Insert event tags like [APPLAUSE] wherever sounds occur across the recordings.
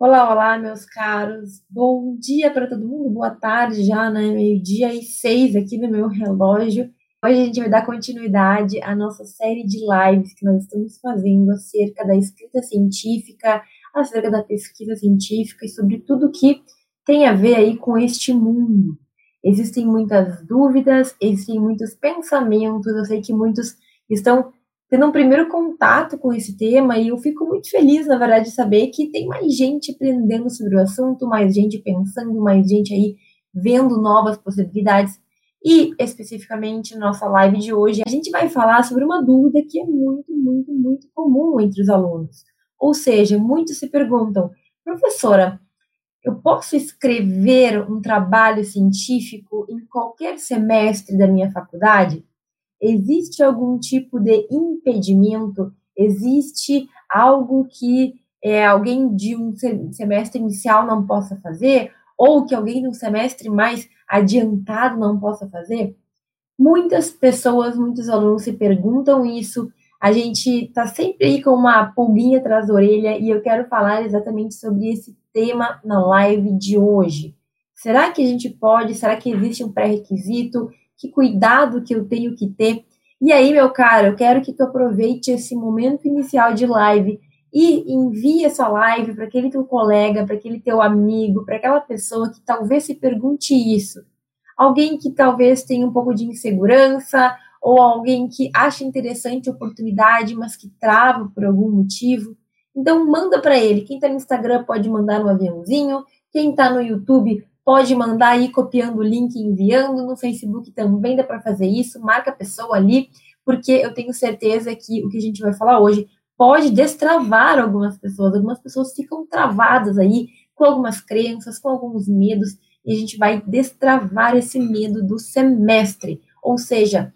Olá, olá, meus caros. Bom dia para todo mundo, boa tarde já, né? Meio-dia e seis aqui no meu relógio. Hoje a gente vai dar continuidade à nossa série de lives que nós estamos fazendo acerca da escrita científica, acerca da pesquisa científica e sobre tudo que tem a ver aí com este mundo. Existem muitas dúvidas, existem muitos pensamentos, eu sei que muitos estão tendo um primeiro contato com esse tema e eu fico muito feliz, na verdade, de saber que tem mais gente aprendendo sobre o assunto, mais gente pensando, mais gente aí vendo novas possibilidades. E especificamente na nossa live de hoje, a gente vai falar sobre uma dúvida que é muito, muito, muito comum entre os alunos. Ou seja, muitos se perguntam, professora, eu posso escrever um trabalho científico em qualquer semestre da minha faculdade? Existe algum tipo de impedimento? Existe algo que é, alguém de um semestre inicial não possa fazer? Ou que alguém de um semestre mais adiantado não possa fazer? Muitas pessoas, muitos alunos se perguntam isso. A gente está sempre aí com uma pulguinha atrás da orelha e eu quero falar exatamente sobre esse tema na live de hoje. Será que a gente pode? Será que existe um pré-requisito? Que cuidado que eu tenho que ter. E aí, meu caro, eu quero que tu aproveite esse momento inicial de live e envie essa live para aquele teu colega, para aquele teu amigo, para aquela pessoa que talvez se pergunte isso. Alguém que talvez tenha um pouco de insegurança, ou alguém que acha interessante a oportunidade, mas que trava por algum motivo. Então manda para ele. Quem está no Instagram pode mandar no aviãozinho, quem está no YouTube pode mandar aí copiando o link e enviando. No Facebook também dá para fazer isso. Marca a pessoa ali, porque eu tenho certeza que o que a gente vai falar hoje pode destravar algumas pessoas. Algumas pessoas ficam travadas aí com algumas crenças, com alguns medos, e a gente vai destravar esse medo do semestre. Ou seja,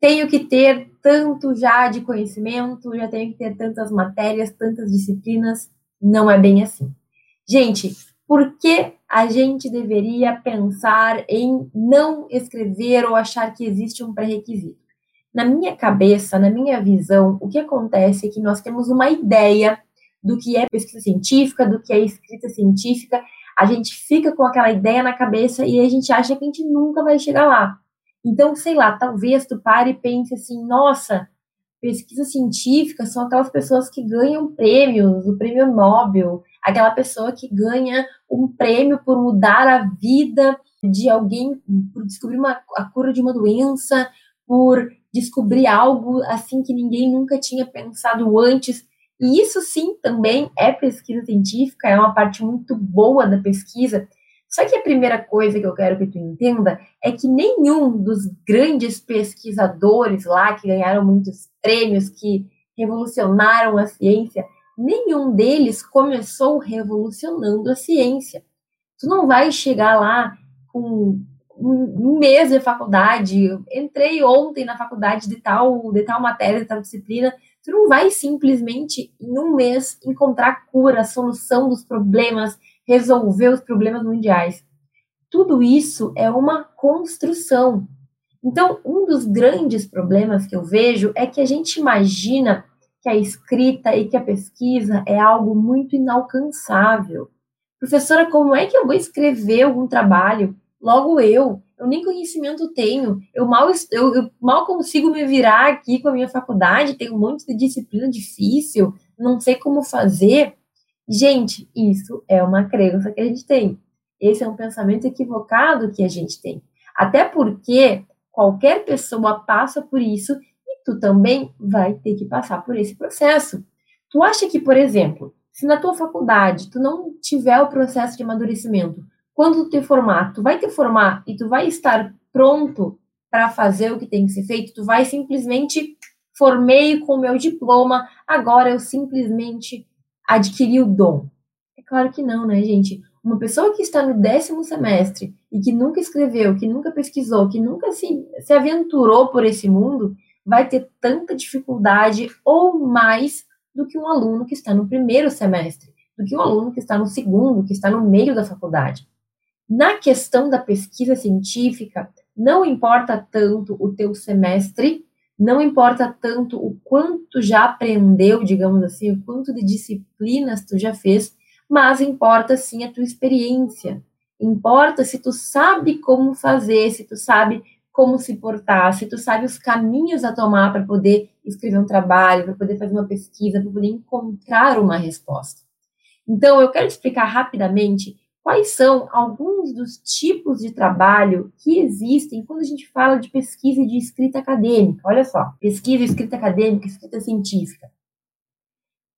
tenho que ter tanto já de conhecimento, já tenho que ter tantas matérias, tantas disciplinas. Não é bem assim. Gente, por que a gente deveria pensar em não escrever ou achar que existe um pré-requisito? Na minha cabeça, na minha visão, o que acontece é que nós temos uma ideia do que é pesquisa científica, do que é escrita científica, a gente fica com aquela ideia na cabeça e a gente acha que a gente nunca vai chegar lá. Então, sei lá, talvez tu pare e pense assim, nossa, pesquisa científica são aquelas pessoas que ganham prêmios, o prêmio Nobel, aquela pessoa que ganha um prêmio por mudar a vida de alguém, por descobrir uma, a cura de uma doença, por descobrir algo assim que ninguém nunca tinha pensado antes. E isso sim também é pesquisa científica, é uma parte muito boa da pesquisa. Só que a primeira coisa que eu quero que tu entenda é que nenhum dos grandes pesquisadores lá que ganharam muitos prêmios, que revolucionaram a ciência, nenhum deles começou revolucionando a ciência. Tu não vai chegar lá com um mês de faculdade, entrei ontem na faculdade de tal, de tal matéria, de tal disciplina, tu não vai simplesmente em um mês encontrar cura, solução dos problemas, resolver os problemas mundiais. Tudo isso é uma construção. Então, um dos grandes problemas que eu vejo é que a gente imagina que a escrita e que a pesquisa é algo muito inalcançável. Professora, como é que eu vou escrever algum trabalho? Logo eu, eu nem conhecimento tenho, eu mal, eu, eu mal consigo me virar aqui com a minha faculdade, tem um monte de disciplina difícil, não sei como fazer. Gente, isso é uma crença que a gente tem. Esse é um pensamento equivocado que a gente tem. Até porque qualquer pessoa passa por isso tu também vai ter que passar por esse processo. Tu acha que, por exemplo, se na tua faculdade tu não tiver o processo de amadurecimento, quando tu te formar, tu vai te formar e tu vai estar pronto para fazer o que tem que ser feito, tu vai simplesmente formei com o meu diploma, agora eu simplesmente adquiri o dom. É claro que não, né, gente? Uma pessoa que está no décimo semestre e que nunca escreveu, que nunca pesquisou, que nunca se, se aventurou por esse mundo, vai ter tanta dificuldade ou mais do que um aluno que está no primeiro semestre, do que um aluno que está no segundo, que está no meio da faculdade. Na questão da pesquisa científica, não importa tanto o teu semestre, não importa tanto o quanto já aprendeu, digamos assim, o quanto de disciplinas tu já fez, mas importa sim a tua experiência. Importa se tu sabe como fazer, se tu sabe como se portar, se tu sabe os caminhos a tomar para poder escrever um trabalho, para poder fazer uma pesquisa, para poder encontrar uma resposta. Então, eu quero explicar rapidamente quais são alguns dos tipos de trabalho que existem quando a gente fala de pesquisa e de escrita acadêmica. Olha só, pesquisa, escrita acadêmica, escrita científica.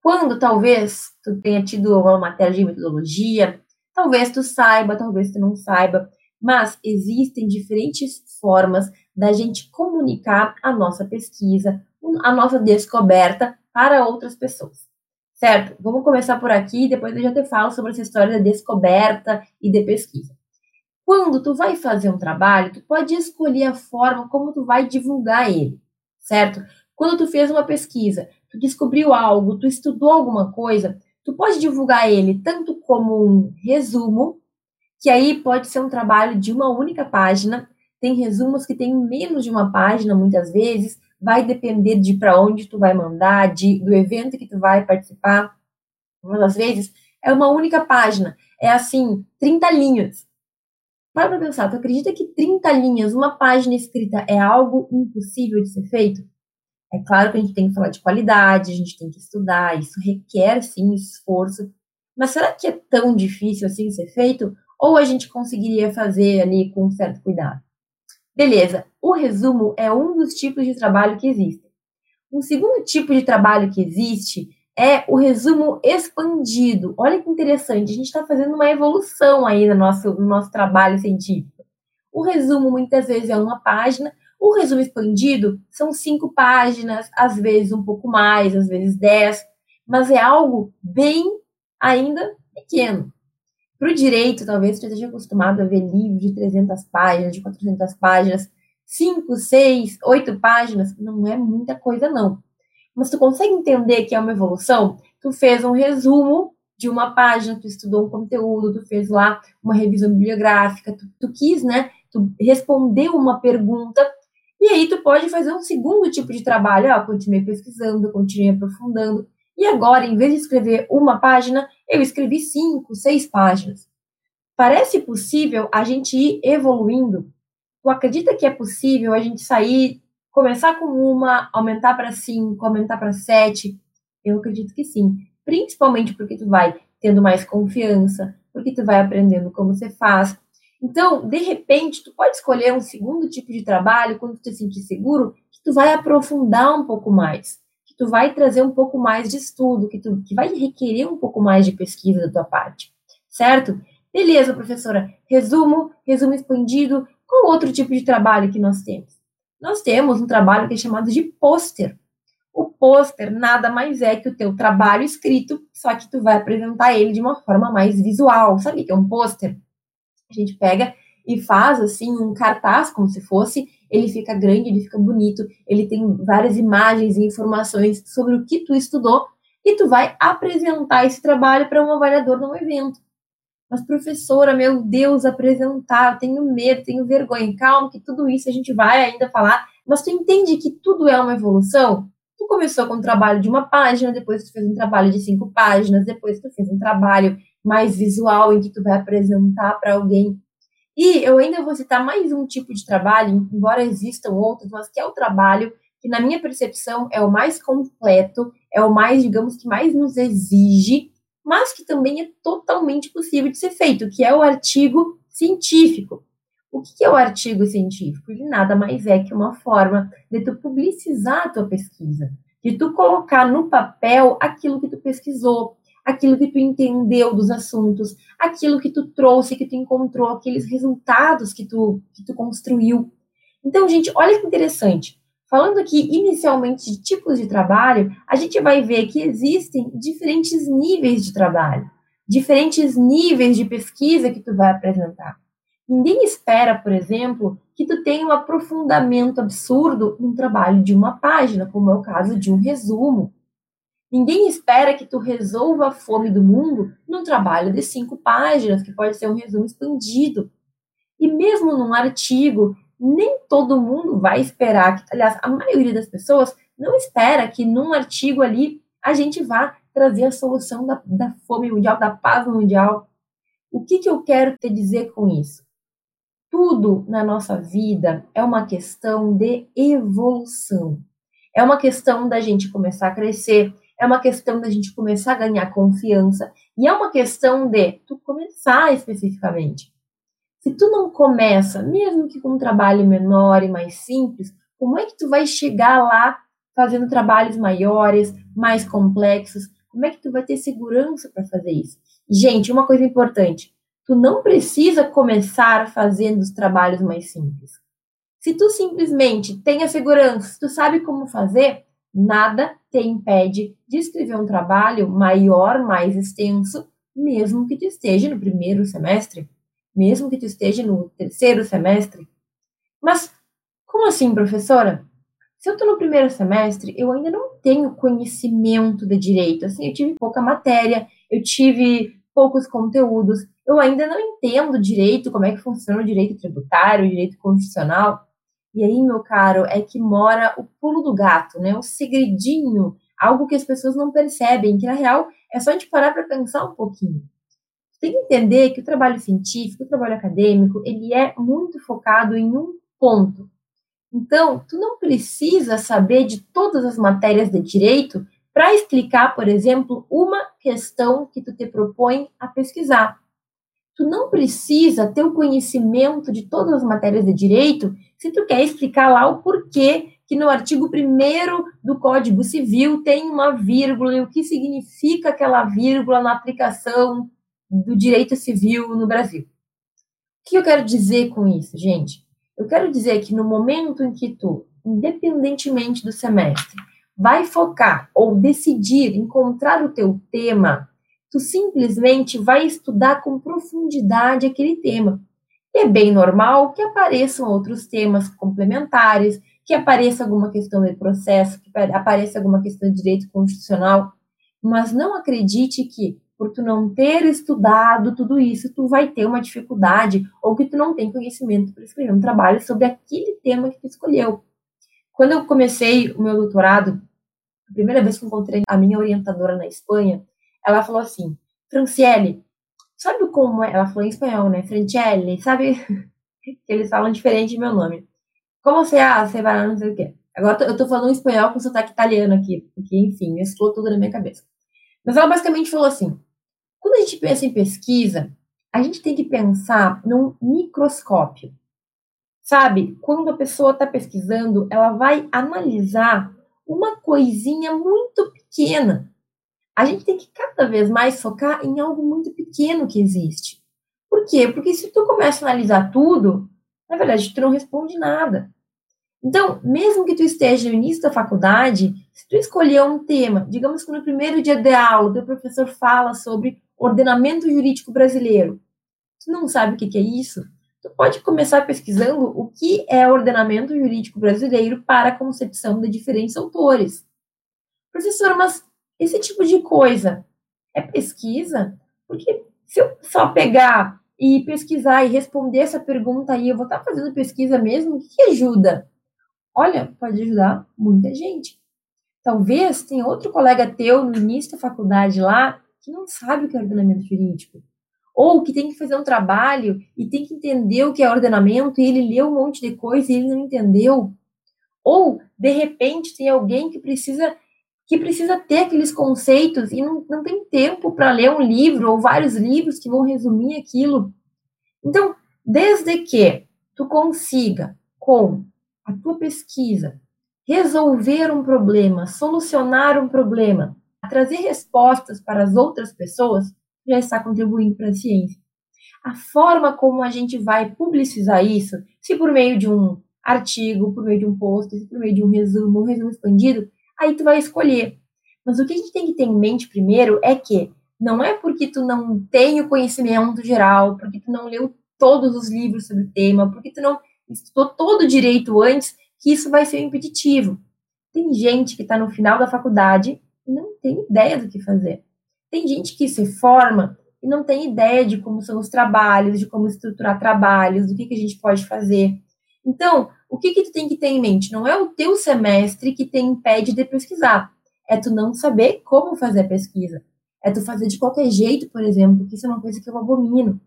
Quando talvez tu tenha tido uma matéria de metodologia, talvez tu saiba, talvez tu não saiba, mas existem diferentes formas da gente comunicar a nossa pesquisa, a nossa descoberta para outras pessoas. Certo? Vamos começar por aqui, depois eu já te falo sobre essa história da descoberta e de pesquisa. Quando tu vai fazer um trabalho, tu pode escolher a forma como tu vai divulgar ele, certo? Quando tu fez uma pesquisa, tu descobriu algo, tu estudou alguma coisa, tu pode divulgar ele tanto como um resumo, que aí pode ser um trabalho de uma única página, tem resumos que têm menos de uma página muitas vezes, vai depender de para onde tu vai mandar, de, do evento que tu vai participar. Muitas vezes é uma única página, é assim, 30 linhas. Para pra pensar, tu acredita que 30 linhas, uma página escrita é algo impossível de ser feito? É claro que a gente tem que falar de qualidade, a gente tem que estudar, isso requer sim esforço. Mas será que é tão difícil assim ser feito? Ou a gente conseguiria fazer ali com certo cuidado? Beleza, o resumo é um dos tipos de trabalho que existem. Um segundo tipo de trabalho que existe é o resumo expandido. Olha que interessante, a gente está fazendo uma evolução aí no nosso, no nosso trabalho científico. O resumo muitas vezes é uma página, o resumo expandido são cinco páginas, às vezes um pouco mais, às vezes dez, mas é algo bem ainda pequeno. Para o direito, talvez você esteja acostumado a ver livros de 300 páginas, de 400 páginas, 5, 6, 8 páginas, não é muita coisa não. Mas tu consegue entender que é uma evolução? Tu fez um resumo de uma página, tu estudou um conteúdo, tu fez lá uma revisão bibliográfica, tu, tu quis, né? Tu respondeu uma pergunta e aí tu pode fazer um segundo tipo de trabalho, ah, continuei pesquisando, continuei aprofundando. E agora, em vez de escrever uma página, eu escrevi cinco, seis páginas. Parece possível a gente ir evoluindo? Tu acredita que é possível a gente sair, começar com uma, aumentar para cinco, aumentar para sete? Eu acredito que sim. Principalmente porque tu vai tendo mais confiança, porque tu vai aprendendo como você faz. Então, de repente, tu pode escolher um segundo tipo de trabalho quando tu te sentir seguro, que tu vai aprofundar um pouco mais tu vai trazer um pouco mais de estudo, que, tu, que vai requerer um pouco mais de pesquisa da tua parte, certo? Beleza, professora. Resumo, resumo expandido. Qual outro tipo de trabalho que nós temos? Nós temos um trabalho que é chamado de pôster. O pôster nada mais é que o teu trabalho escrito, só que tu vai apresentar ele de uma forma mais visual. Sabe o que é um pôster? A gente pega e faz assim um cartaz como se fosse ele fica grande, ele fica bonito, ele tem várias imagens e informações sobre o que tu estudou e tu vai apresentar esse trabalho para um avaliador num evento. Mas, professora, meu Deus, apresentar, tenho medo, tenho vergonha. Calma, que tudo isso a gente vai ainda falar. Mas tu entende que tudo é uma evolução? Tu começou com um trabalho de uma página, depois tu fez um trabalho de cinco páginas, depois tu fez um trabalho mais visual em que tu vai apresentar para alguém e eu ainda vou citar mais um tipo de trabalho, embora existam outros, mas que é o trabalho que, na minha percepção, é o mais completo, é o mais, digamos, que mais nos exige, mas que também é totalmente possível de ser feito, que é o artigo científico. O que é o artigo científico? Ele nada mais é que uma forma de tu publicizar a tua pesquisa, de tu colocar no papel aquilo que tu pesquisou, aquilo que tu entendeu dos assuntos, aquilo que tu trouxe, que tu encontrou, aqueles resultados que tu, que tu construiu. Então, gente, olha que interessante. Falando aqui inicialmente de tipos de trabalho, a gente vai ver que existem diferentes níveis de trabalho, diferentes níveis de pesquisa que tu vai apresentar. Ninguém espera, por exemplo, que tu tenha um aprofundamento absurdo num trabalho de uma página, como é o caso de um resumo, Ninguém espera que tu resolva a fome do mundo num trabalho de cinco páginas, que pode ser um resumo expandido. E mesmo num artigo, nem todo mundo vai esperar, que, aliás, a maioria das pessoas não espera que num artigo ali a gente vá trazer a solução da, da fome mundial, da paz mundial. O que, que eu quero te dizer com isso? Tudo na nossa vida é uma questão de evolução. É uma questão da gente começar a crescer, é uma questão da gente começar a ganhar confiança e é uma questão de tu começar especificamente. Se tu não começa, mesmo que com um trabalho menor e mais simples, como é que tu vai chegar lá fazendo trabalhos maiores, mais complexos? Como é que tu vai ter segurança para fazer isso? Gente, uma coisa importante, tu não precisa começar fazendo os trabalhos mais simples. Se tu simplesmente tem a segurança, se tu sabe como fazer, nada te impede de escrever um trabalho maior, mais extenso, mesmo que tu esteja no primeiro semestre, mesmo que tu esteja no terceiro semestre. Mas como assim, professora? Se eu estou no primeiro semestre, eu ainda não tenho conhecimento de direito. Assim, eu tive pouca matéria, eu tive poucos conteúdos, eu ainda não entendo direito, como é que funciona o direito tributário, o direito constitucional. E aí, meu caro, é que mora o pulo do gato, né? O segredinho, algo que as pessoas não percebem, que na real é só a gente parar para pensar um pouquinho. Tem que entender que o trabalho científico, o trabalho acadêmico, ele é muito focado em um ponto. Então, tu não precisa saber de todas as matérias de direito para explicar, por exemplo, uma questão que tu te propõe a pesquisar. Tu não precisa ter o conhecimento de todas as matérias de direito se tu quer explicar lá o porquê que no artigo 1 do Código Civil tem uma vírgula e o que significa aquela vírgula na aplicação do direito civil no Brasil. O que eu quero dizer com isso, gente? Eu quero dizer que no momento em que tu, independentemente do semestre, vai focar ou decidir encontrar o teu tema tu simplesmente vai estudar com profundidade aquele tema. E é bem normal que apareçam outros temas complementares, que apareça alguma questão de processo, que apareça alguma questão de direito constitucional, mas não acredite que por tu não ter estudado tudo isso, tu vai ter uma dificuldade ou que tu não tem conhecimento para escrever um trabalho sobre aquele tema que tu escolheu. Quando eu comecei o meu doutorado, a primeira vez que encontrei a minha orientadora na Espanha, ela falou assim: Franciele, sabe como é? Ela falou em espanhol, né? Franciele, sabe? [LAUGHS] Eles falam diferente meu nome. Como você, ah, você vai não sei o quê. Agora eu tô falando em espanhol com sotaque italiano aqui, porque, enfim, mesclou tudo na minha cabeça. Mas ela basicamente falou assim: quando a gente pensa em pesquisa, a gente tem que pensar num microscópio. Sabe? Quando a pessoa está pesquisando, ela vai analisar uma coisinha muito pequena a gente tem que cada vez mais focar em algo muito pequeno que existe. Por quê? Porque se tu começa a analisar tudo, na verdade, tu não responde nada. Então, mesmo que tu esteja no início da faculdade, se tu escolher um tema, digamos que no primeiro dia de aula, teu professor fala sobre ordenamento jurídico brasileiro, tu não sabe o que é isso, tu pode começar pesquisando o que é ordenamento jurídico brasileiro para a concepção de diferentes autores. Professor, mas esse tipo de coisa é pesquisa? Porque se eu só pegar e pesquisar e responder essa pergunta aí, eu vou estar fazendo pesquisa mesmo? O que, que ajuda? Olha, pode ajudar muita gente. Talvez tenha outro colega teu no início da faculdade lá que não sabe o que é ordenamento jurídico. Ou que tem que fazer um trabalho e tem que entender o que é ordenamento e ele leu um monte de coisa e ele não entendeu. Ou, de repente, tem alguém que precisa que precisa ter aqueles conceitos e não, não tem tempo para ler um livro ou vários livros que vão resumir aquilo. Então, desde que tu consiga, com a tua pesquisa, resolver um problema, solucionar um problema, trazer respostas para as outras pessoas, já está contribuindo para a ciência. A forma como a gente vai publicizar isso, se por meio de um artigo, por meio de um post, se por meio de um resumo, um resumo expandido, aí tu vai escolher. Mas o que a gente tem que ter em mente primeiro é que não é porque tu não tem o conhecimento geral, porque tu não leu todos os livros sobre o tema, porque tu não estudou todo o direito antes, que isso vai ser impeditivo. Tem gente que está no final da faculdade e não tem ideia do que fazer. Tem gente que se forma e não tem ideia de como são os trabalhos, de como estruturar trabalhos, do que, que a gente pode fazer. Então, o que, que tu tem que ter em mente? Não é o teu semestre que te impede de pesquisar. é tu não saber como fazer a pesquisa. É tu fazer de qualquer jeito, por exemplo, que isso é uma coisa que eu abomino.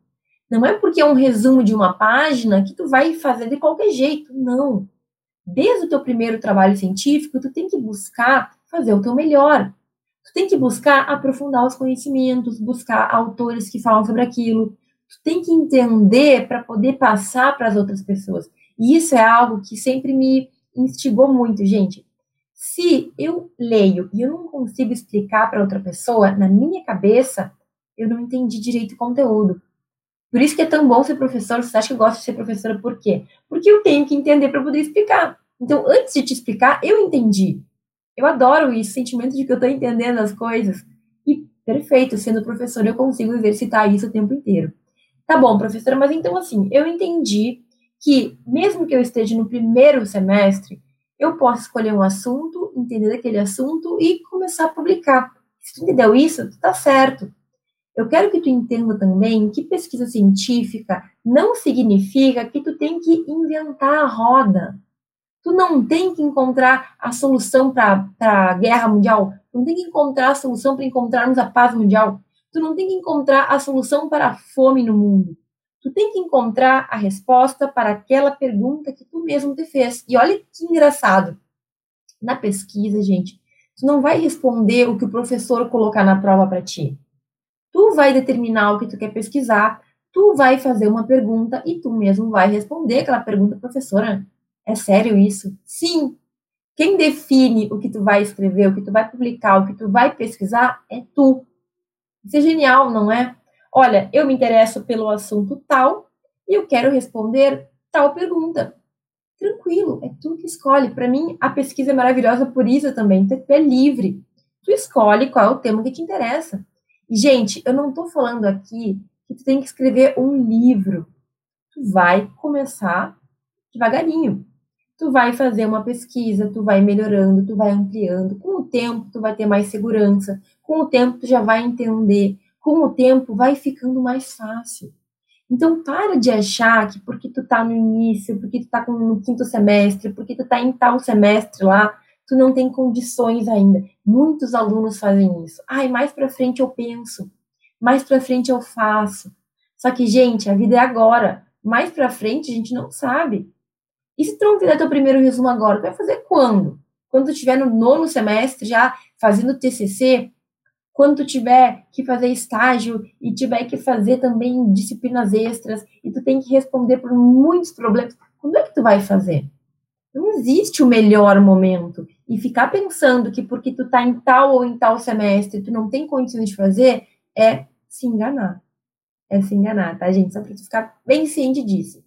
Não é porque é um resumo de uma página que tu vai fazer de qualquer jeito, não. Desde o teu primeiro trabalho científico, tu tem que buscar fazer o teu melhor. Tu tem que buscar aprofundar os conhecimentos, buscar autores que falam sobre aquilo. Tu tem que entender para poder passar para as outras pessoas. E isso é algo que sempre me instigou muito, gente. Se eu leio e eu não consigo explicar para outra pessoa, na minha cabeça, eu não entendi direito o conteúdo. Por isso que é tão bom ser professor. Você acha que eu gosto de ser professora por quê? Porque eu tenho que entender para poder explicar. Então, antes de te explicar, eu entendi. Eu adoro isso, sentimento de que eu estou entendendo as coisas. E perfeito, sendo professora, eu consigo exercitar isso o tempo inteiro. Tá bom, professora, mas então assim, eu entendi que, mesmo que eu esteja no primeiro semestre, eu posso escolher um assunto, entender aquele assunto e começar a publicar. Se tu entendeu isso, tá certo. Eu quero que tu entenda também que pesquisa científica não significa que tu tem que inventar a roda. Tu não tem que encontrar a solução para a guerra mundial. Tu não tem que encontrar a solução para encontrarmos a paz mundial. Tu não tem que encontrar a solução para a fome no mundo. Tu tem que encontrar a resposta para aquela pergunta que tu mesmo te fez. E olha que engraçado. Na pesquisa, gente, tu não vai responder o que o professor colocar na prova para ti. Tu vai determinar o que tu quer pesquisar, tu vai fazer uma pergunta e tu mesmo vai responder aquela pergunta, professora. É sério isso? Sim. Quem define o que tu vai escrever, o que tu vai publicar, o que tu vai pesquisar é tu. Isso é genial, não é? Olha, eu me interesso pelo assunto tal e eu quero responder tal pergunta. Tranquilo, é tu que escolhe. Para mim, a pesquisa é maravilhosa por isso também. Tu é livre. Tu escolhe qual é o tema que te interessa. Gente, eu não estou falando aqui que tu tem que escrever um livro. Tu vai começar devagarinho. Tu vai fazer uma pesquisa, tu vai melhorando, tu vai ampliando. Com o tempo, tu vai ter mais segurança. Com o tempo, tu já vai entender com o tempo vai ficando mais fácil. Então, para de achar que porque tu tá no início, porque tu tá no quinto semestre, porque tu tá em tal semestre lá, tu não tem condições ainda. Muitos alunos fazem isso. Ai, mais para frente eu penso, mais para frente eu faço. Só que, gente, a vida é agora. Mais para frente a gente não sabe. E se tu não fizer teu primeiro resumo agora, tu vai fazer quando? Quando tu estiver no nono semestre já fazendo TCC, quando tu tiver que fazer estágio e tiver que fazer também disciplinas extras e tu tem que responder por muitos problemas, quando é que tu vai fazer? Não existe o melhor momento. E ficar pensando que porque tu tá em tal ou em tal semestre tu não tem condições de fazer é se enganar. É se enganar, tá, gente? Só pra tu ficar bem ciente disso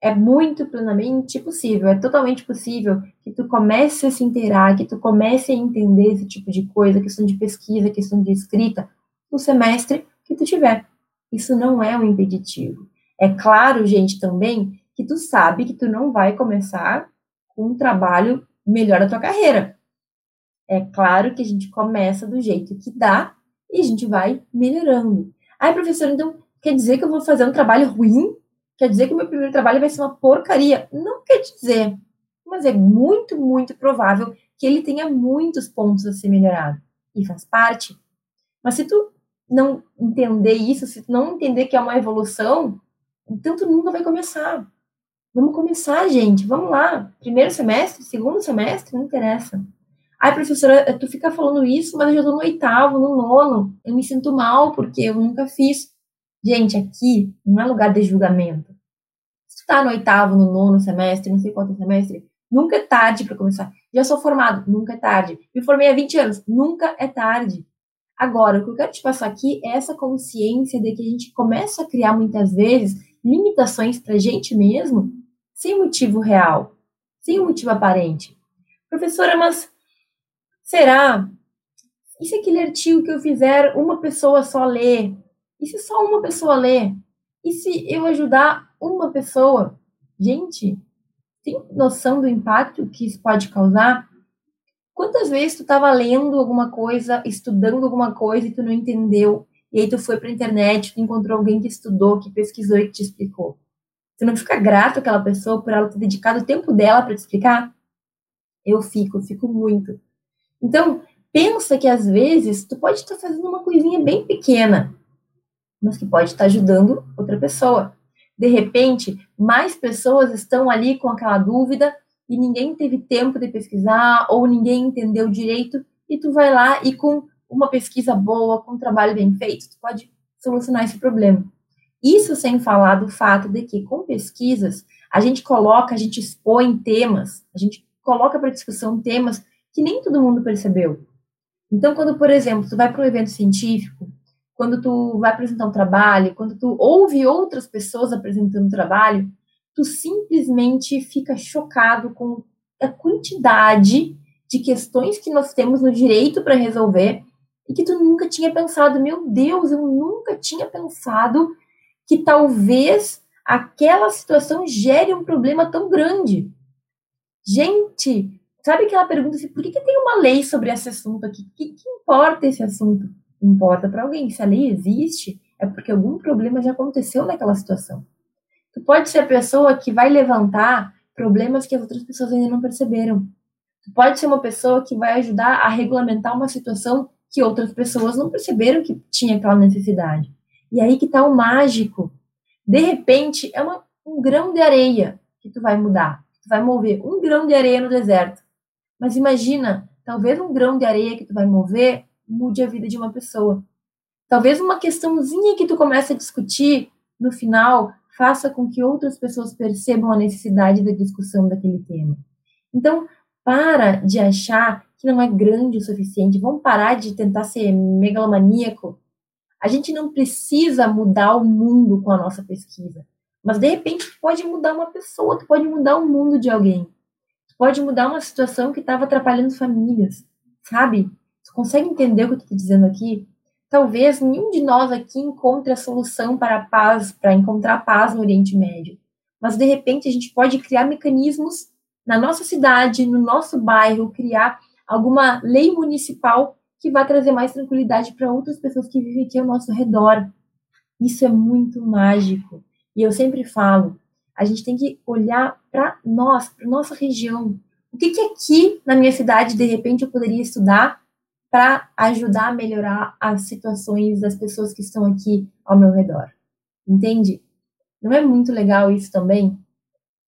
é muito plenamente possível, é totalmente possível que tu comece a se inteirar, que tu comece a entender esse tipo de coisa, questão de pesquisa, questão de escrita, no semestre que tu tiver. Isso não é um impeditivo. É claro, gente, também que tu sabe que tu não vai começar com um trabalho melhor da tua carreira. É claro que a gente começa do jeito que dá e a gente vai melhorando. Ai, professor, então quer dizer que eu vou fazer um trabalho ruim Quer dizer que o meu primeiro trabalho vai ser uma porcaria? Não quer dizer. Mas é muito, muito provável que ele tenha muitos pontos a ser melhorado. E faz parte. Mas se tu não entender isso, se tu não entender que é uma evolução, então tu nunca vai começar. Vamos começar, gente. Vamos lá. Primeiro semestre, segundo semestre, não interessa. Ai, professora, tu fica falando isso, mas eu já tô no oitavo, no nono. Eu me sinto mal porque eu nunca fiz. Gente, aqui não é lugar de julgamento. Se tu tá no oitavo, no nono semestre, não sei quanto semestre, nunca é tarde para começar. Já sou formado, nunca é tarde. Me formei há 20 anos, nunca é tarde. Agora, o que eu quero te passar aqui é essa consciência de que a gente começa a criar muitas vezes limitações para gente mesmo sem motivo real, sem motivo aparente. Professora, mas será? E se aquele artigo que eu fizer uma pessoa só lê? E se só uma pessoa ler? E se eu ajudar uma pessoa? Gente, tem noção do impacto que isso pode causar? Quantas vezes tu estava lendo alguma coisa, estudando alguma coisa e tu não entendeu? E aí tu foi para a internet, tu encontrou alguém que estudou, que pesquisou e que te explicou. Você não fica grato àquela pessoa por ela ter dedicado o tempo dela para te explicar? Eu fico, fico muito. Então, pensa que às vezes tu pode estar fazendo uma coisinha bem pequena, mas que pode estar ajudando outra pessoa. De repente, mais pessoas estão ali com aquela dúvida e ninguém teve tempo de pesquisar ou ninguém entendeu direito e tu vai lá e com uma pesquisa boa, com um trabalho bem feito, tu pode solucionar esse problema. Isso sem falar do fato de que com pesquisas a gente coloca, a gente expõe temas, a gente coloca para discussão temas que nem todo mundo percebeu. Então, quando, por exemplo, tu vai para um evento científico, quando tu vai apresentar um trabalho, quando tu ouve outras pessoas apresentando trabalho, tu simplesmente fica chocado com a quantidade de questões que nós temos no direito para resolver e que tu nunca tinha pensado, meu Deus, eu nunca tinha pensado que talvez aquela situação gere um problema tão grande. Gente, sabe aquela pergunta assim, por que, que tem uma lei sobre esse assunto aqui? O que, que importa esse assunto? Importa para alguém. Se a lei existe, é porque algum problema já aconteceu naquela situação. Tu pode ser a pessoa que vai levantar problemas que as outras pessoas ainda não perceberam. Tu pode ser uma pessoa que vai ajudar a regulamentar uma situação que outras pessoas não perceberam que tinha aquela necessidade. E aí que está o mágico. De repente, é uma, um grão de areia que tu vai mudar. Tu vai mover um grão de areia no deserto. Mas imagina, talvez um grão de areia que tu vai mover mude a vida de uma pessoa. Talvez uma questãozinha que tu comece a discutir no final faça com que outras pessoas percebam a necessidade da discussão daquele tema. Então, para de achar que não é grande o suficiente. Vamos parar de tentar ser megalomaníaco. A gente não precisa mudar o mundo com a nossa pesquisa. Mas, de repente, tu pode mudar uma pessoa, tu pode mudar o mundo de alguém. Tu pode mudar uma situação que estava atrapalhando famílias, sabe? Consegue entender o que eu estou dizendo aqui? Talvez nenhum de nós aqui encontre a solução para a paz, para encontrar paz no Oriente Médio. Mas, de repente, a gente pode criar mecanismos na nossa cidade, no nosso bairro, criar alguma lei municipal que vai trazer mais tranquilidade para outras pessoas que vivem aqui ao nosso redor. Isso é muito mágico. E eu sempre falo, a gente tem que olhar para nós, para nossa região. O que, que aqui na minha cidade, de repente, eu poderia estudar para ajudar a melhorar as situações das pessoas que estão aqui ao meu redor? Entende? Não é muito legal isso também?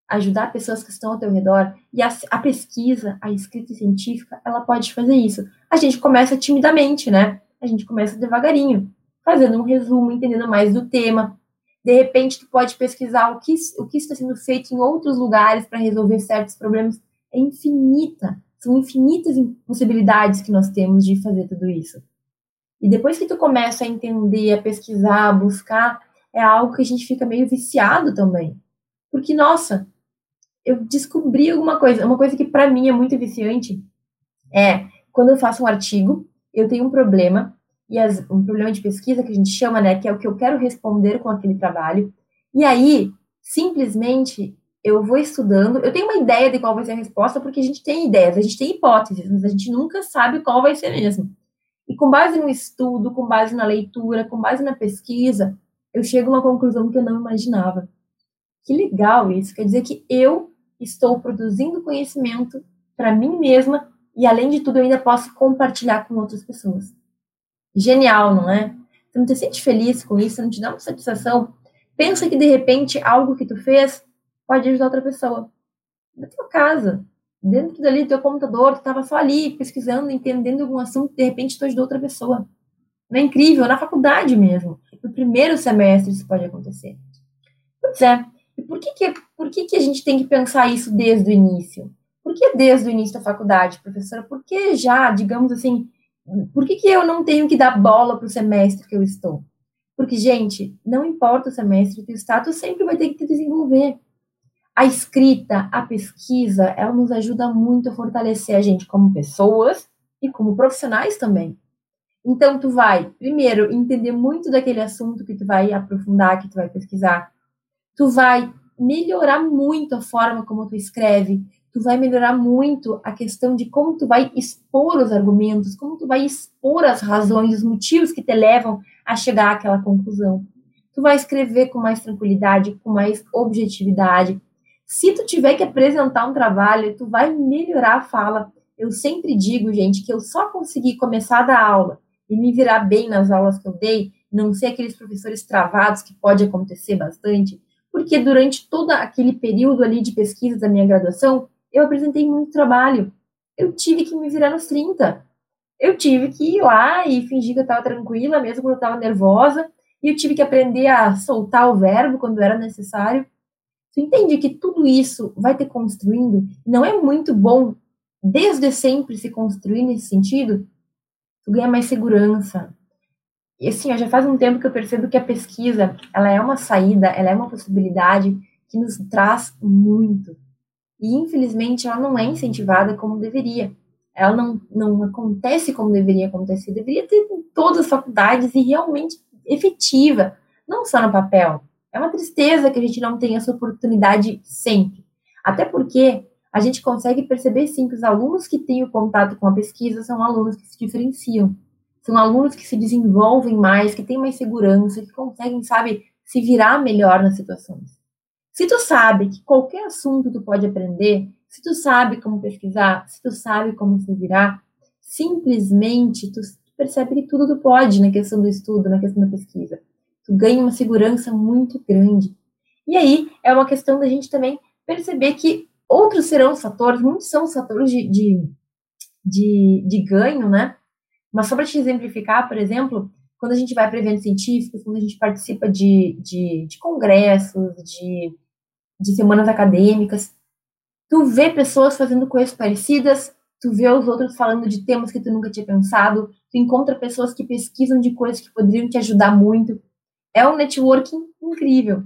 ajudar pessoas que estão ao teu redor. E a, a, pesquisa, a escrita científica, ela pode fazer isso. A gente começa timidamente, né? A gente começa devagarinho, fazendo um resumo, entendendo mais do tema. De repente, tu pode pesquisar o que, o que está sendo feito em outros lugares para resolver certos problemas. É infinita. São infinitas possibilidades que nós temos de fazer tudo isso. E depois que tu começa a entender, a pesquisar, a buscar, é algo que a gente fica meio viciado também. Porque, nossa, eu descobri alguma coisa, uma coisa que para mim é muito viciante é quando eu faço um artigo, eu tenho um problema e as, um problema de pesquisa que a gente chama, né, que é o que eu quero responder com aquele trabalho. E aí, simplesmente eu vou estudando, eu tenho uma ideia de qual vai ser a resposta, porque a gente tem ideias, a gente tem hipóteses, mas a gente nunca sabe qual vai ser mesmo. E com base no estudo, com base na leitura, com base na pesquisa, eu chego a uma conclusão que eu não imaginava. Que legal isso, quer dizer que eu estou produzindo conhecimento para mim mesma e, além de tudo, eu ainda posso compartilhar com outras pessoas. Genial, não é? Tu não te sente feliz com isso, não te dá uma satisfação? Pensa que, de repente, algo que tu fez pode ajudar outra pessoa. Na tua casa, dentro dali do teu computador, tu estava só ali pesquisando, entendendo algum assunto, de repente tu ajudou outra pessoa. Não é incrível? Na faculdade mesmo. No primeiro semestre isso pode acontecer. Pois é, e por que, que, por que, que a gente tem que pensar isso desde o início? Por que desde o início da faculdade, professora? Por que já, digamos assim, por que, que eu não tenho que dar bola para o semestre que eu estou? Porque, gente, não importa o semestre que está, tu sempre vai ter que te desenvolver. A escrita, a pesquisa, ela nos ajuda muito a fortalecer a gente como pessoas e como profissionais também. Então, tu vai, primeiro, entender muito daquele assunto que tu vai aprofundar, que tu vai pesquisar tu vai melhorar muito a forma como tu escreve, tu vai melhorar muito a questão de como tu vai expor os argumentos, como tu vai expor as razões, os motivos que te levam a chegar àquela conclusão. Tu vai escrever com mais tranquilidade, com mais objetividade. Se tu tiver que apresentar um trabalho, tu vai melhorar a fala Eu sempre digo, gente, que eu só consegui começar a dar aula e me virar bem nas aulas que eu dei, não ser aqueles professores travados que pode acontecer bastante, porque durante todo aquele período ali de pesquisa da minha graduação, eu apresentei muito trabalho. Eu tive que me virar nos 30. Eu tive que ir lá e fingir que eu estava tranquila, mesmo quando eu estava nervosa, e eu tive que aprender a soltar o verbo quando era necessário. Tu entende que tudo isso vai te construindo? Não é muito bom desde sempre se construir nesse sentido? Tu ganha mais segurança. E assim, já faz um tempo que eu percebo que a pesquisa, ela é uma saída, ela é uma possibilidade que nos traz muito. E infelizmente ela não é incentivada como deveria. Ela não, não acontece como deveria acontecer. Deveria ter em todas as faculdades e realmente efetiva, não só no papel. É uma tristeza que a gente não tenha essa oportunidade sempre. Até porque a gente consegue perceber sim que os alunos que têm o contato com a pesquisa são alunos que se diferenciam. São alunos que se desenvolvem mais, que têm mais segurança, que conseguem, sabe, se virar melhor nas situações. Se tu sabe que qualquer assunto tu pode aprender, se tu sabe como pesquisar, se tu sabe como se virar, simplesmente tu percebe que tudo tu pode na questão do estudo, na questão da pesquisa. Tu ganha uma segurança muito grande. E aí é uma questão da gente também perceber que outros serão os fatores, muitos são os fatores de, de, de, de ganho, né? Mas só para te exemplificar, por exemplo, quando a gente vai para eventos científicos, quando a gente participa de, de, de congressos, de de semanas acadêmicas, tu vê pessoas fazendo coisas parecidas, tu vê os outros falando de temas que tu nunca tinha pensado, tu encontra pessoas que pesquisam de coisas que poderiam te ajudar muito. É um networking incrível.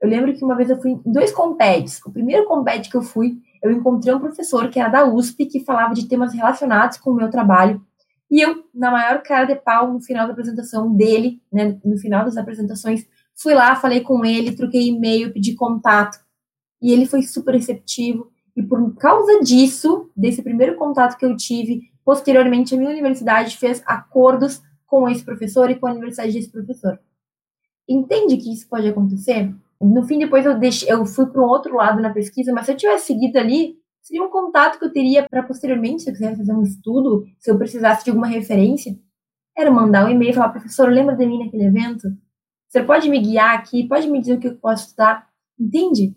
Eu lembro que uma vez eu fui em dois compeds. O primeiro comped que eu fui, eu encontrei um professor que era da USP, que falava de temas relacionados com o meu trabalho. E eu, na maior cara de pau, no final da apresentação dele, né, no final das apresentações, fui lá, falei com ele, troquei e-mail, pedi contato e ele foi super receptivo. E por causa disso, desse primeiro contato que eu tive, posteriormente a minha universidade fez acordos com esse professor e com a universidade desse professor. Entende que isso pode acontecer? No fim, depois eu, deixei, eu fui para um outro lado na pesquisa, mas se eu tivesse seguido ali, seria um contato que eu teria para posteriormente, se eu quisesse fazer um estudo, se eu precisasse de alguma referência, era mandar um e-mail e falar, professor, lembra de mim naquele evento? Você pode me guiar aqui? Pode me dizer o que eu posso estudar? Entende?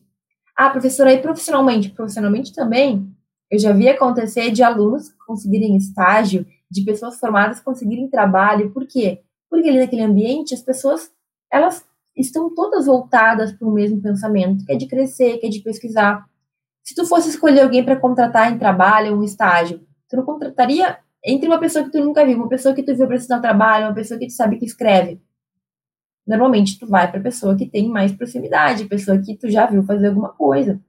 Ah, professora, aí profissionalmente? Profissionalmente também, eu já vi acontecer de alunos conseguirem estágio, de pessoas formadas conseguirem trabalho. Por quê? Porque ali naquele ambiente as pessoas, elas estão todas voltadas para o mesmo pensamento, que é de crescer, que é de pesquisar. Se tu fosse escolher alguém para contratar em trabalho, um estágio, tu não contrataria entre uma pessoa que tu nunca viu, uma pessoa que tu viu precisar trabalho, uma pessoa que tu sabe que escreve normalmente tu vai para pessoa que tem mais proximidade, pessoa que tu já viu fazer alguma coisa.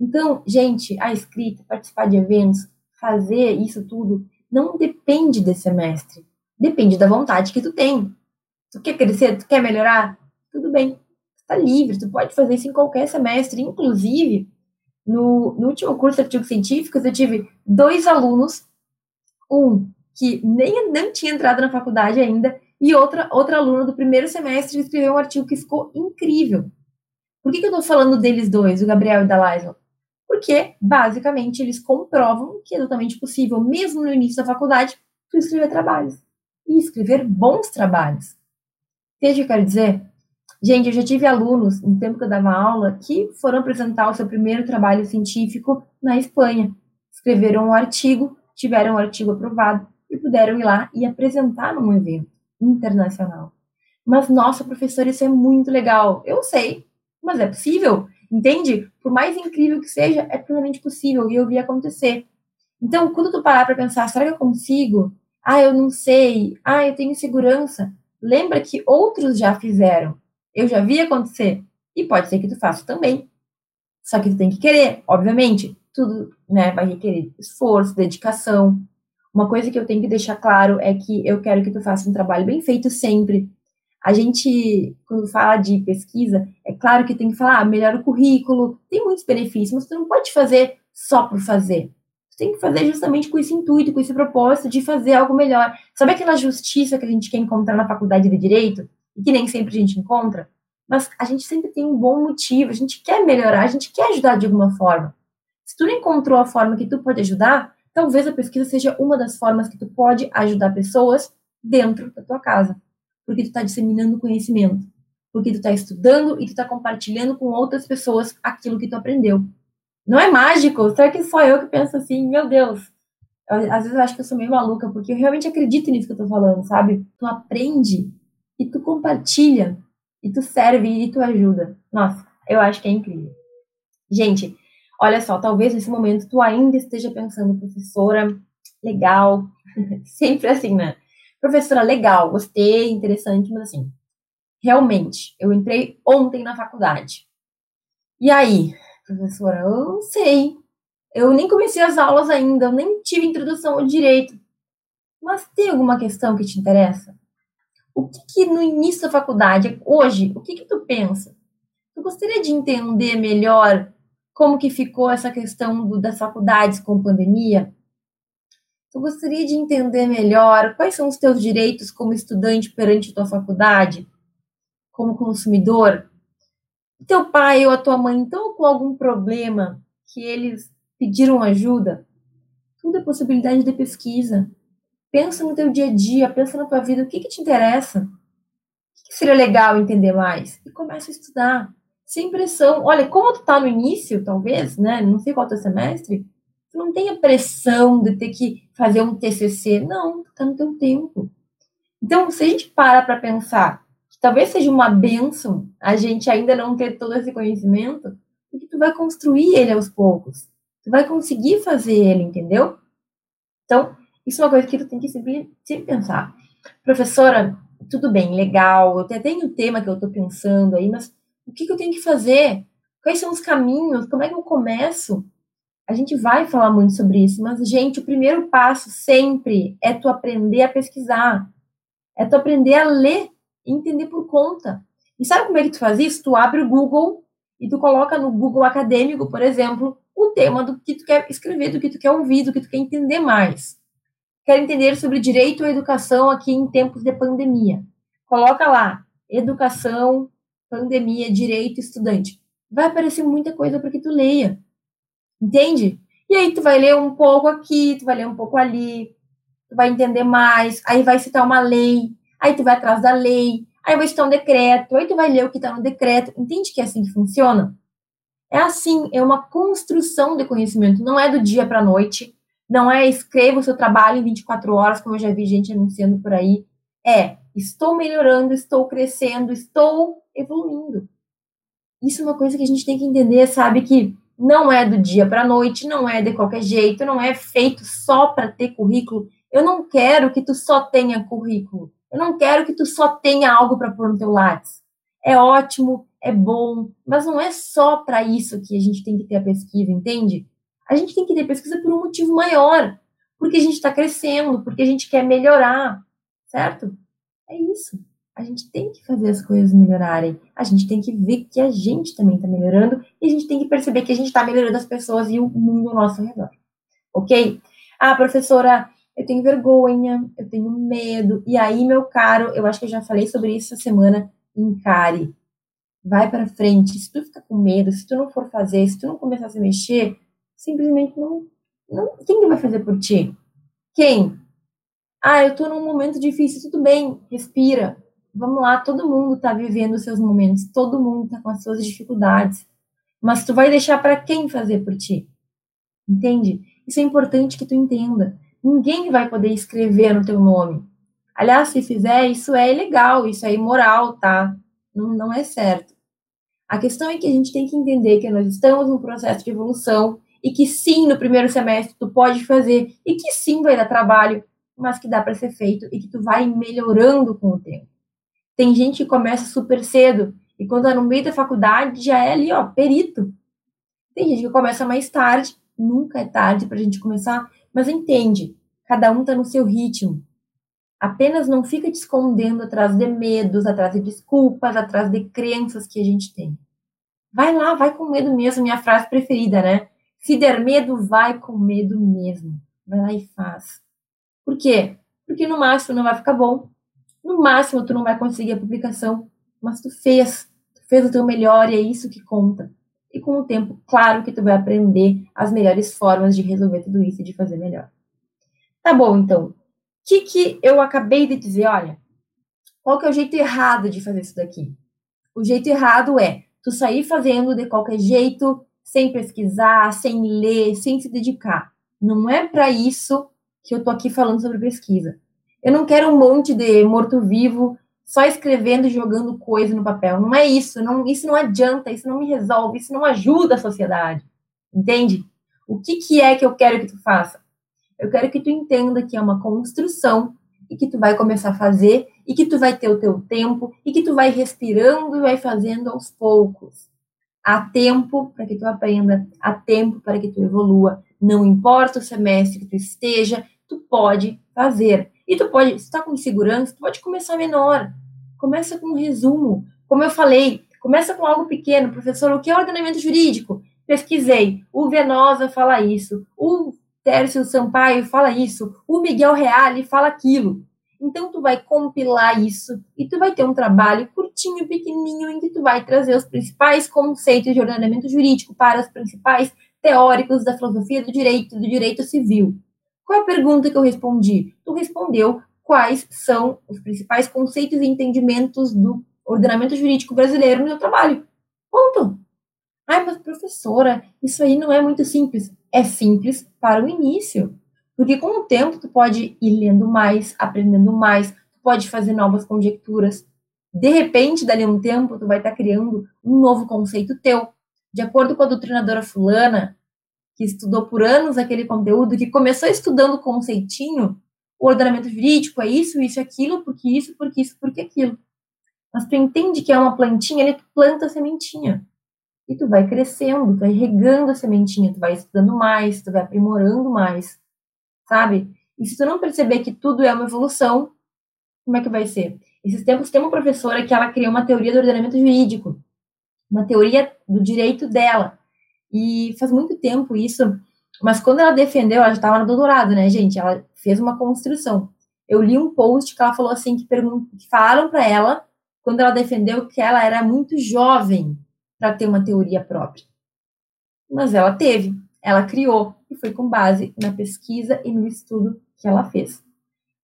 Então, gente, a escrita, participar de eventos, fazer isso tudo, não depende desse semestre. Depende da vontade que tu tem. Tu quer crescer, tu quer melhorar? Tudo bem. Tu tá livre, tu pode fazer isso em qualquer semestre. Inclusive, no, no último curso de artigos científicos, eu tive dois alunos, um que nem não tinha entrado na faculdade ainda, e outra, outra aluna do primeiro semestre escreveu um artigo que ficou incrível. Por que, que eu estou falando deles dois, o Gabriel e da Liza? Porque, basicamente, eles comprovam que é totalmente possível, mesmo no início da faculdade, tu escrever trabalhos. E escrever bons trabalhos. Entende o que eu quero dizer? Gente, eu já tive alunos, no tempo que eu dava aula, que foram apresentar o seu primeiro trabalho científico na Espanha. Escreveram um artigo, tiveram o um artigo aprovado e puderam ir lá e apresentar num evento internacional. Mas, nossa, professor, isso é muito legal. Eu sei, mas é possível, entende? Por mais incrível que seja, é plenamente possível e eu vi acontecer. Então, quando tu parar para pensar, será que eu consigo? Ah, eu não sei. Ah, eu tenho segurança. Lembra que outros já fizeram. Eu já vi acontecer. E pode ser que tu faça também. Só que tu tem que querer, obviamente. Tudo né, vai requerer esforço, dedicação, uma coisa que eu tenho que deixar claro é que eu quero que tu faça um trabalho bem feito sempre. A gente, quando fala de pesquisa, é claro que tem que falar, ah, melhor o currículo, tem muitos benefícios, mas tu não pode fazer só por fazer. Tem que fazer justamente com esse intuito, com esse propósito de fazer algo melhor. Sabe aquela justiça que a gente quer encontrar na faculdade de Direito? E que nem sempre a gente encontra? Mas a gente sempre tem um bom motivo, a gente quer melhorar, a gente quer ajudar de alguma forma. Se tu não encontrou a forma que tu pode ajudar, talvez a pesquisa seja uma das formas que tu pode ajudar pessoas dentro da tua casa, porque tu está disseminando conhecimento, porque tu está estudando e tu está compartilhando com outras pessoas aquilo que tu aprendeu. Não é mágico? Será que só eu que penso assim, meu Deus? Às vezes eu acho que eu sou meio maluca, porque eu realmente acredito nisso que eu tô falando, sabe? Tu aprende e tu compartilha, e tu serve e tu ajuda. Nossa, eu acho que é incrível. Gente, olha só, talvez nesse momento tu ainda esteja pensando, professora, legal, [LAUGHS] sempre assim, né? Professora, legal, gostei, interessante, mas assim, realmente, eu entrei ontem na faculdade. E aí, professora, eu não sei. Eu nem comecei as aulas ainda, eu nem tive introdução ao direito. Mas tem alguma questão que te interessa? O que, que no início da faculdade, hoje, o que, que tu pensa? Tu gostaria de entender melhor como que ficou essa questão do, das faculdades com pandemia? Tu gostaria de entender melhor quais são os teus direitos como estudante perante a tua faculdade? Como consumidor? Teu pai ou a tua mãe estão com algum problema que eles pediram ajuda, tudo é possibilidade de pesquisa. Pensa no teu dia a dia, pensa na tua vida, o que, que te interessa? O que, seria legal entender mais? E começa a estudar. Sem pressão. Olha, como tu tá no início, talvez, né? Não sei qual é teu semestre, tu não tenha pressão de ter que fazer um TCC. Não, tu tá no teu tempo. Então, se a gente para para pensar talvez seja uma benção a gente ainda não ter todo esse conhecimento, porque tu vai construir ele aos poucos. Tu vai conseguir fazer ele, entendeu? Então, isso é uma coisa que tu tem que sempre, sempre pensar. Professora, tudo bem, legal, eu até tenho o tema que eu estou pensando aí, mas o que, que eu tenho que fazer? Quais são os caminhos? Como é que eu começo? A gente vai falar muito sobre isso, mas, gente, o primeiro passo sempre é tu aprender a pesquisar. É tu aprender a ler entender por conta. E sabe como é que tu faz isso? Tu abre o Google e tu coloca no Google Acadêmico, por exemplo, o tema do que tu quer escrever, do que tu quer ouvir, do que tu quer entender mais. Quer entender sobre direito à educação aqui em tempos de pandemia. Coloca lá, educação, pandemia, direito, estudante. Vai aparecer muita coisa para que tu leia. Entende? E aí tu vai ler um pouco aqui, tu vai ler um pouco ali, tu vai entender mais, aí vai citar uma lei, aí tu vai atrás da lei, aí vai citar um decreto, aí tu vai ler o que está no decreto. Entende que é assim que funciona? É assim, é uma construção de conhecimento, não é do dia para a noite, não é escreva o seu trabalho em 24 horas, como eu já vi gente anunciando por aí. É, estou melhorando, estou crescendo, estou evoluindo. Isso é uma coisa que a gente tem que entender, sabe? Que não é do dia para a noite, não é de qualquer jeito, não é feito só para ter currículo. Eu não quero que tu só tenha currículo. Eu não quero que tu só tenha algo para pôr no teu lápis. É ótimo, é bom, mas não é só para isso que a gente tem que ter a pesquisa, entende? A gente tem que ter pesquisa por um motivo maior, porque a gente está crescendo, porque a gente quer melhorar, certo? É isso. A gente tem que fazer as coisas melhorarem. A gente tem que ver que a gente também está melhorando e a gente tem que perceber que a gente está melhorando as pessoas e o mundo ao nosso redor. Ok? Ah, professora, eu tenho vergonha, eu tenho medo. E aí, meu caro, eu acho que eu já falei sobre isso essa semana. Encare vai para frente. Se tu ficar com medo, se tu não for fazer, se tu não começar a se mexer, simplesmente não, não quem que vai fazer por ti? Quem? Ah, eu tô num momento difícil, tudo bem, respira. Vamos lá, todo mundo tá vivendo os seus momentos, todo mundo tá com as suas dificuldades. Mas tu vai deixar para quem fazer por ti? Entende? Isso é importante que tu entenda. Ninguém vai poder escrever no teu nome. Aliás, se fizer, isso é ilegal, isso é imoral, tá? Não, não é certo. A questão é que a gente tem que entender que nós estamos num processo de evolução e que sim, no primeiro semestre tu pode fazer e que sim vai dar trabalho, mas que dá para ser feito e que tu vai melhorando com o tempo. Tem gente que começa super cedo e quando tá no meio da faculdade já é ali, ó, perito. Tem gente que começa mais tarde, nunca é tarde para a gente começar, mas entende, cada um tá no seu ritmo. Apenas não fica te escondendo atrás de medos, atrás de desculpas, atrás de crenças que a gente tem. Vai lá, vai com medo mesmo, minha frase preferida, né? Se der medo, vai com medo mesmo. Vai lá e faz. Por quê? Porque no máximo não vai ficar bom. No máximo tu não vai conseguir a publicação, mas tu fez, tu fez o teu melhor e é isso que conta. E com o tempo, claro que tu vai aprender as melhores formas de resolver tudo isso e de fazer melhor. Tá bom, então. O que, que eu acabei de dizer? Olha, qual que é o jeito errado de fazer isso daqui? O jeito errado é tu sair fazendo de qualquer jeito, sem pesquisar, sem ler, sem se dedicar. Não é para isso que eu tô aqui falando sobre pesquisa. Eu não quero um monte de morto-vivo só escrevendo e jogando coisa no papel. Não é isso. Não, isso não adianta, isso não me resolve, isso não ajuda a sociedade. Entende? O que, que é que eu quero que tu faça? Eu quero que tu entenda que é uma construção e que tu vai começar a fazer e que tu vai ter o teu tempo e que tu vai respirando e vai fazendo aos poucos. Há tempo para que tu aprenda, há tempo para que tu evolua. Não importa o semestre que tu esteja, tu pode fazer. E tu pode, se tá com insegurança, tu pode começar menor. Começa com um resumo. Como eu falei, começa com algo pequeno. Professor, o que é ordenamento jurídico? Pesquisei. O Venosa fala isso. O Tércio Sampaio fala isso. O Miguel Reale fala aquilo. Então, tu vai compilar isso e tu vai ter um trabalho curtinho, pequenininho, em que tu vai trazer os principais conceitos de ordenamento jurídico para os principais teóricos da filosofia do direito, do direito civil. Qual é a pergunta que eu respondi? Tu respondeu quais são os principais conceitos e entendimentos do ordenamento jurídico brasileiro no meu trabalho. Ponto. Ai, mas professora, isso aí não é muito simples. É simples para o início. Porque com o tempo tu pode ir lendo mais, aprendendo mais, tu pode fazer novas conjecturas. De repente, dali a um tempo, tu vai estar criando um novo conceito teu. De acordo com a doutrinadora fulana, que estudou por anos aquele conteúdo, que começou estudando conceitinho, o ordenamento jurídico é isso, isso, aquilo, porque isso, porque isso, porque aquilo. Mas tu entende que é uma plantinha, ele planta a sementinha. E tu vai crescendo, tu vai regando a sementinha, tu vai estudando mais, tu vai aprimorando mais, sabe? E se tu não perceber que tudo é uma evolução, como é que vai ser? Esses tempos tem uma professora que ela criou uma teoria do ordenamento jurídico, uma teoria do direito dela. E faz muito tempo isso, mas quando ela defendeu, ela já estava no doutorado, né, gente? Ela fez uma construção. Eu li um post que ela falou assim, que, que falaram para ela, quando ela defendeu, que ela era muito jovem para ter uma teoria própria. Mas ela teve, ela criou, e foi com base na pesquisa e no estudo que ela fez.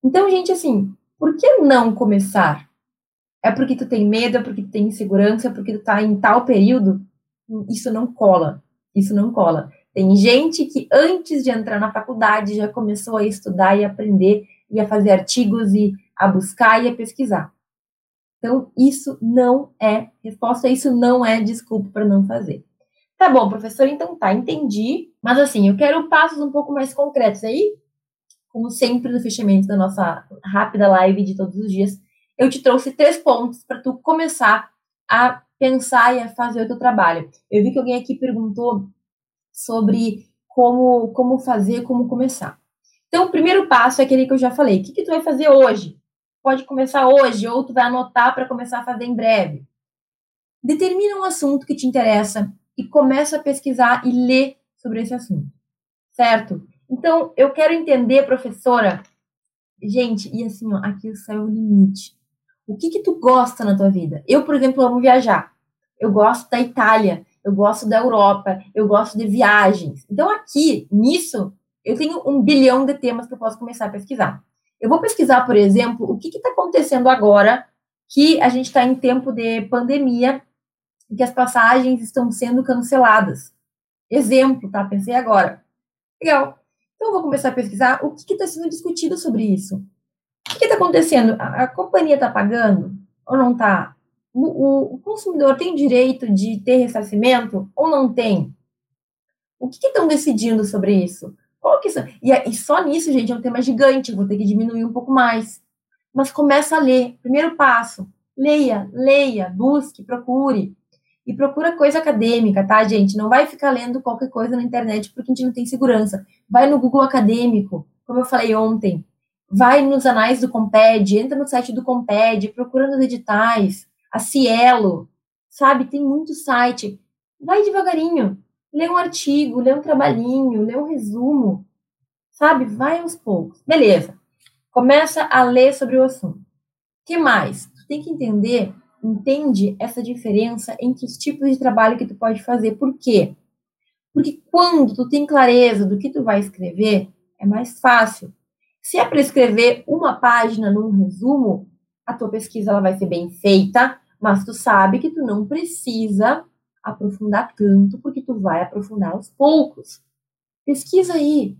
Então, gente, assim, por que não começar? É porque tu tem medo, é porque tu tem insegurança, é porque tu tá em tal período? Isso não cola. Isso não cola. Tem gente que antes de entrar na faculdade já começou a estudar e aprender e a fazer artigos e a buscar e a pesquisar. Então, isso não é resposta, isso não é desculpa para não fazer. Tá bom, professor, então tá, entendi. Mas assim, eu quero passos um pouco mais concretos aí. Como sempre no fechamento da nossa rápida live de todos os dias, eu te trouxe três pontos para tu começar a pensar e fazer o teu trabalho. Eu vi que alguém aqui perguntou sobre como, como fazer, como começar. Então, o primeiro passo é aquele que eu já falei. O que, que tu vai fazer hoje? Pode começar hoje, ou tu vai anotar para começar a fazer em breve. Determina um assunto que te interessa e começa a pesquisar e ler sobre esse assunto. Certo? Então, eu quero entender, professora. Gente, e assim, ó, aqui é o limite. O que que tu gosta na tua vida? Eu, por exemplo, amo viajar. Eu gosto da Itália, eu gosto da Europa, eu gosto de viagens. Então, aqui, nisso, eu tenho um bilhão de temas que eu posso começar a pesquisar. Eu vou pesquisar, por exemplo, o que está acontecendo agora que a gente está em tempo de pandemia e que as passagens estão sendo canceladas. Exemplo, tá? Pensei agora. Legal. Então, eu vou começar a pesquisar o que está sendo discutido sobre isso. O que está acontecendo? A, a companhia está pagando ou não está? O, o, consumidor tem direito de ter ressarcimento ou não tem? O que estão decidindo sobre isso? Qual que e, e só nisso, gente, é um tema gigante, vou ter que diminuir um pouco mais. Mas começa a ler. Primeiro passo, leia, leia, busque, procure. E procura coisa acadêmica, tá, gente? Não vai ficar lendo qualquer coisa na internet porque a gente não tem segurança. Vai no Google Acadêmico, como eu falei ontem vai nos anais do Comped, entra no site do Comped, procura nos editais, a Cielo, sabe? Tem muito site. Vai devagarinho. Lê um artigo, lê um trabalhinho, lê um resumo, sabe? Vai aos poucos. Beleza. Começa a ler sobre o assunto. que mais? Tu tem que entender, entende essa diferença entre os tipos de trabalho que tu pode fazer. Por quê? Porque quando tu tem clareza do que tu vai escrever, é mais fácil Se é para escrever uma página num resumo, a tua pesquisa ela vai ser bem feita, mas tu sabe que tu não precisa aprofundar tanto, porque tu vai aprofundar aos poucos. Pesquisa aí.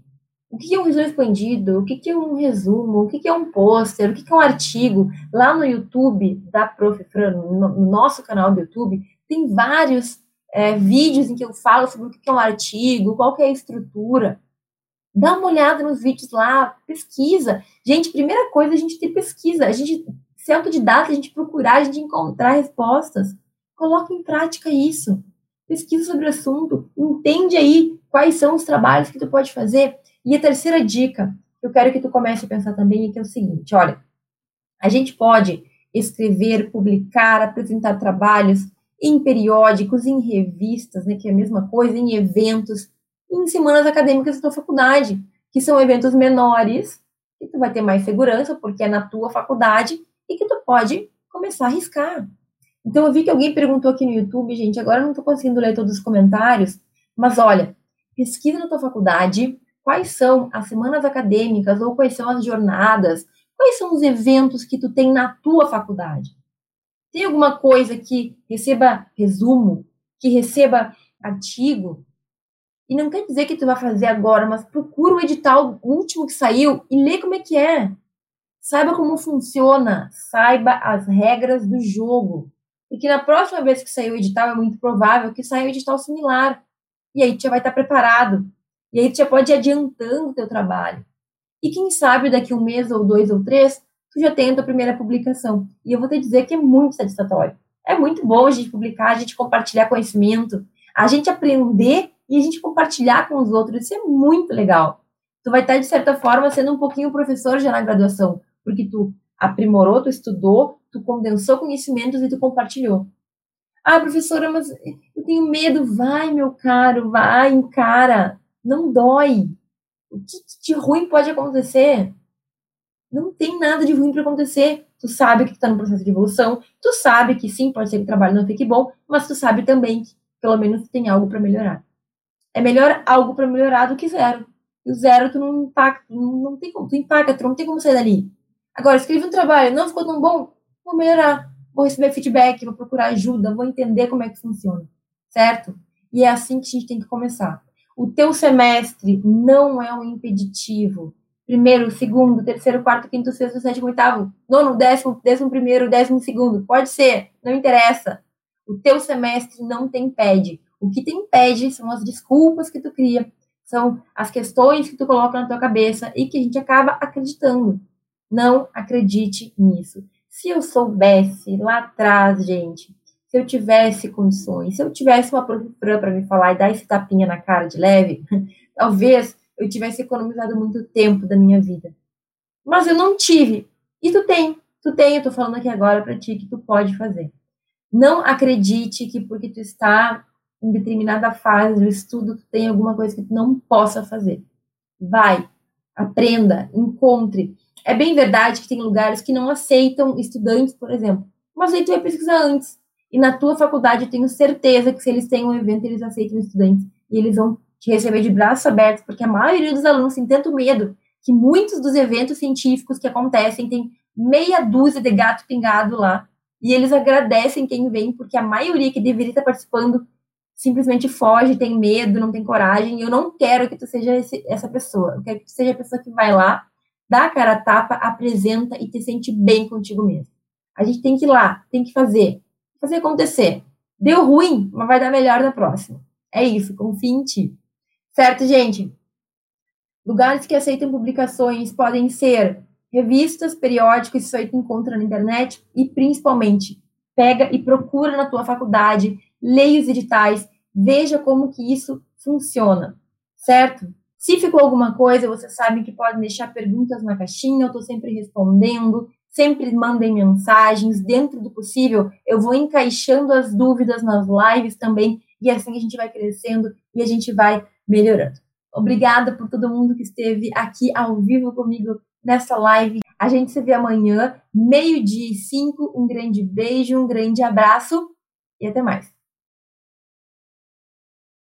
O que é um resumo expandido? O que é um resumo? O que é um pôster? O que é um artigo? Lá no YouTube da Prof. Fran, no nosso canal do YouTube, tem vários é, vídeos em que eu falo sobre o que é um artigo, qual é a estrutura. Dá uma olhada nos vídeos lá, pesquisa. Gente, primeira coisa, a gente ter pesquisa. A gente ser autodidata, a gente procurar, a gente encontrar respostas. Coloca em prática isso. Pesquisa sobre o assunto, entende aí quais são os trabalhos que tu pode fazer. E a terceira dica, eu quero que tu comece a pensar também, é que é o seguinte, olha, a gente pode escrever, publicar, apresentar trabalhos em periódicos, em revistas, né, que é a mesma coisa, em eventos, em semanas acadêmicas da tua faculdade, que são eventos menores, que tu vai ter mais segurança, porque é na tua faculdade, e que tu pode começar a arriscar. Então, eu vi que alguém perguntou aqui no YouTube, gente, agora eu não estou conseguindo ler todos os comentários, mas olha, pesquisa na tua faculdade quais são as semanas acadêmicas ou quais são as jornadas, quais são os eventos que tu tem na tua faculdade. Tem alguma coisa que receba resumo, que receba artigo? E não quer dizer que tu vai fazer agora, mas procura o edital último que saiu e lê como é que é. Saiba como funciona, saiba as regras do jogo. Porque na próxima vez que sair o edital, é muito provável que saia um edital similar. E aí tu já vai estar preparado. E aí tu já pode ir adiantando o teu trabalho. E quem sabe daqui um mês, ou dois, ou três, tu já tem a tua primeira publicação. E eu vou te dizer que é muito satisfatório. É muito bom a gente publicar, a gente compartilhar conhecimento, a gente aprender e a gente compartilhar com os outros. Isso é muito legal. Tu vai estar, de certa forma, sendo um pouquinho professor já na graduação, porque tu aprimorou, tu estudou, tu condensou conhecimentos e tu compartilhou. Ah, professora, mas eu tenho medo. Vai, meu caro, vai, encara. Não dói. O que de ruim pode acontecer? Não tem nada de ruim para acontecer. Tu sabe que tu tá no processo de evolução, tu sabe que sim, pode ser que o trabalho não fique bom, mas tu sabe também que pelo menos tem algo para melhorar. É melhor algo para melhorar do que zero. E o zero tu não impacta, não, tem como, tu impacta, tu não tem como sair dali. Agora, escrevi um trabalho, não ficou tão bom, vou melhorar, vou receber feedback, vou procurar ajuda, vou entender como é que funciona, certo? E é assim que a gente tem que começar. O teu semestre não é um impeditivo. Primeiro, segundo, terceiro, quarto, quinto, sexto, sétimo, oitavo, nono, décimo, décimo primeiro, décimo segundo. Pode ser, não interessa. O teu semestre não te impede. O que te impede são as desculpas que tu cria, são as questões que tu coloca na tua cabeça e que a gente acaba acreditando. Não acredite nisso. Se eu soubesse lá atrás, gente, se eu tivesse condições, se eu tivesse uma professora para me falar e dar esse tapinha na cara de leve, [LAUGHS] talvez eu tivesse economizado muito tempo da minha vida. Mas eu não tive. E tu tem. Tu tem, eu tô falando aqui agora para ti que tu pode fazer. Não acredite que porque tu está em determinada fase do estudo, tu tem alguma coisa que tu não possa fazer. Vai, aprenda, encontre. É bem verdade que tem lugares que não aceitam estudantes, por exemplo. Mas aí tu vai pesquisar antes. E na tua faculdade eu tenho certeza que se eles têm um evento, eles aceitam estudantes. E eles vão te receber de braços abertos, porque a maioria dos alunos tem tanto medo que muitos dos eventos científicos que acontecem tem meia dúzia de gato pingado lá. E eles agradecem quem vem, porque a maioria que deveria estar participando simplesmente foge, tem medo, não tem coragem. Eu não quero que tu seja esse, essa pessoa. Eu quero que tu seja a pessoa que vai lá, dá a cara a tapa, apresenta e te sente bem contigo mesmo. A gente tem que ir lá, tem que fazer, fazer acontecer. Deu ruim, mas vai dar melhor na próxima. É isso, confia em ti. Certo, gente? Lugares que aceitam publicações podem ser revistas, periódicos, isso aí tu encontra na internet, e principalmente, pega e procura na tua faculdade, leia os editais, veja como que isso funciona, certo? Se ficou alguma coisa, vocês sabem que podem deixar perguntas na caixinha, eu estou sempre respondendo, sempre mandem mensagens, dentro do possível, eu vou encaixando as dúvidas nas lives também, e assim a gente vai crescendo e a gente vai melhorando. Obrigada por todo mundo que esteve aqui ao vivo comigo nessa live. A gente se vê amanhã, meio-dia e cinco. Um grande beijo, um grande abraço e até mais.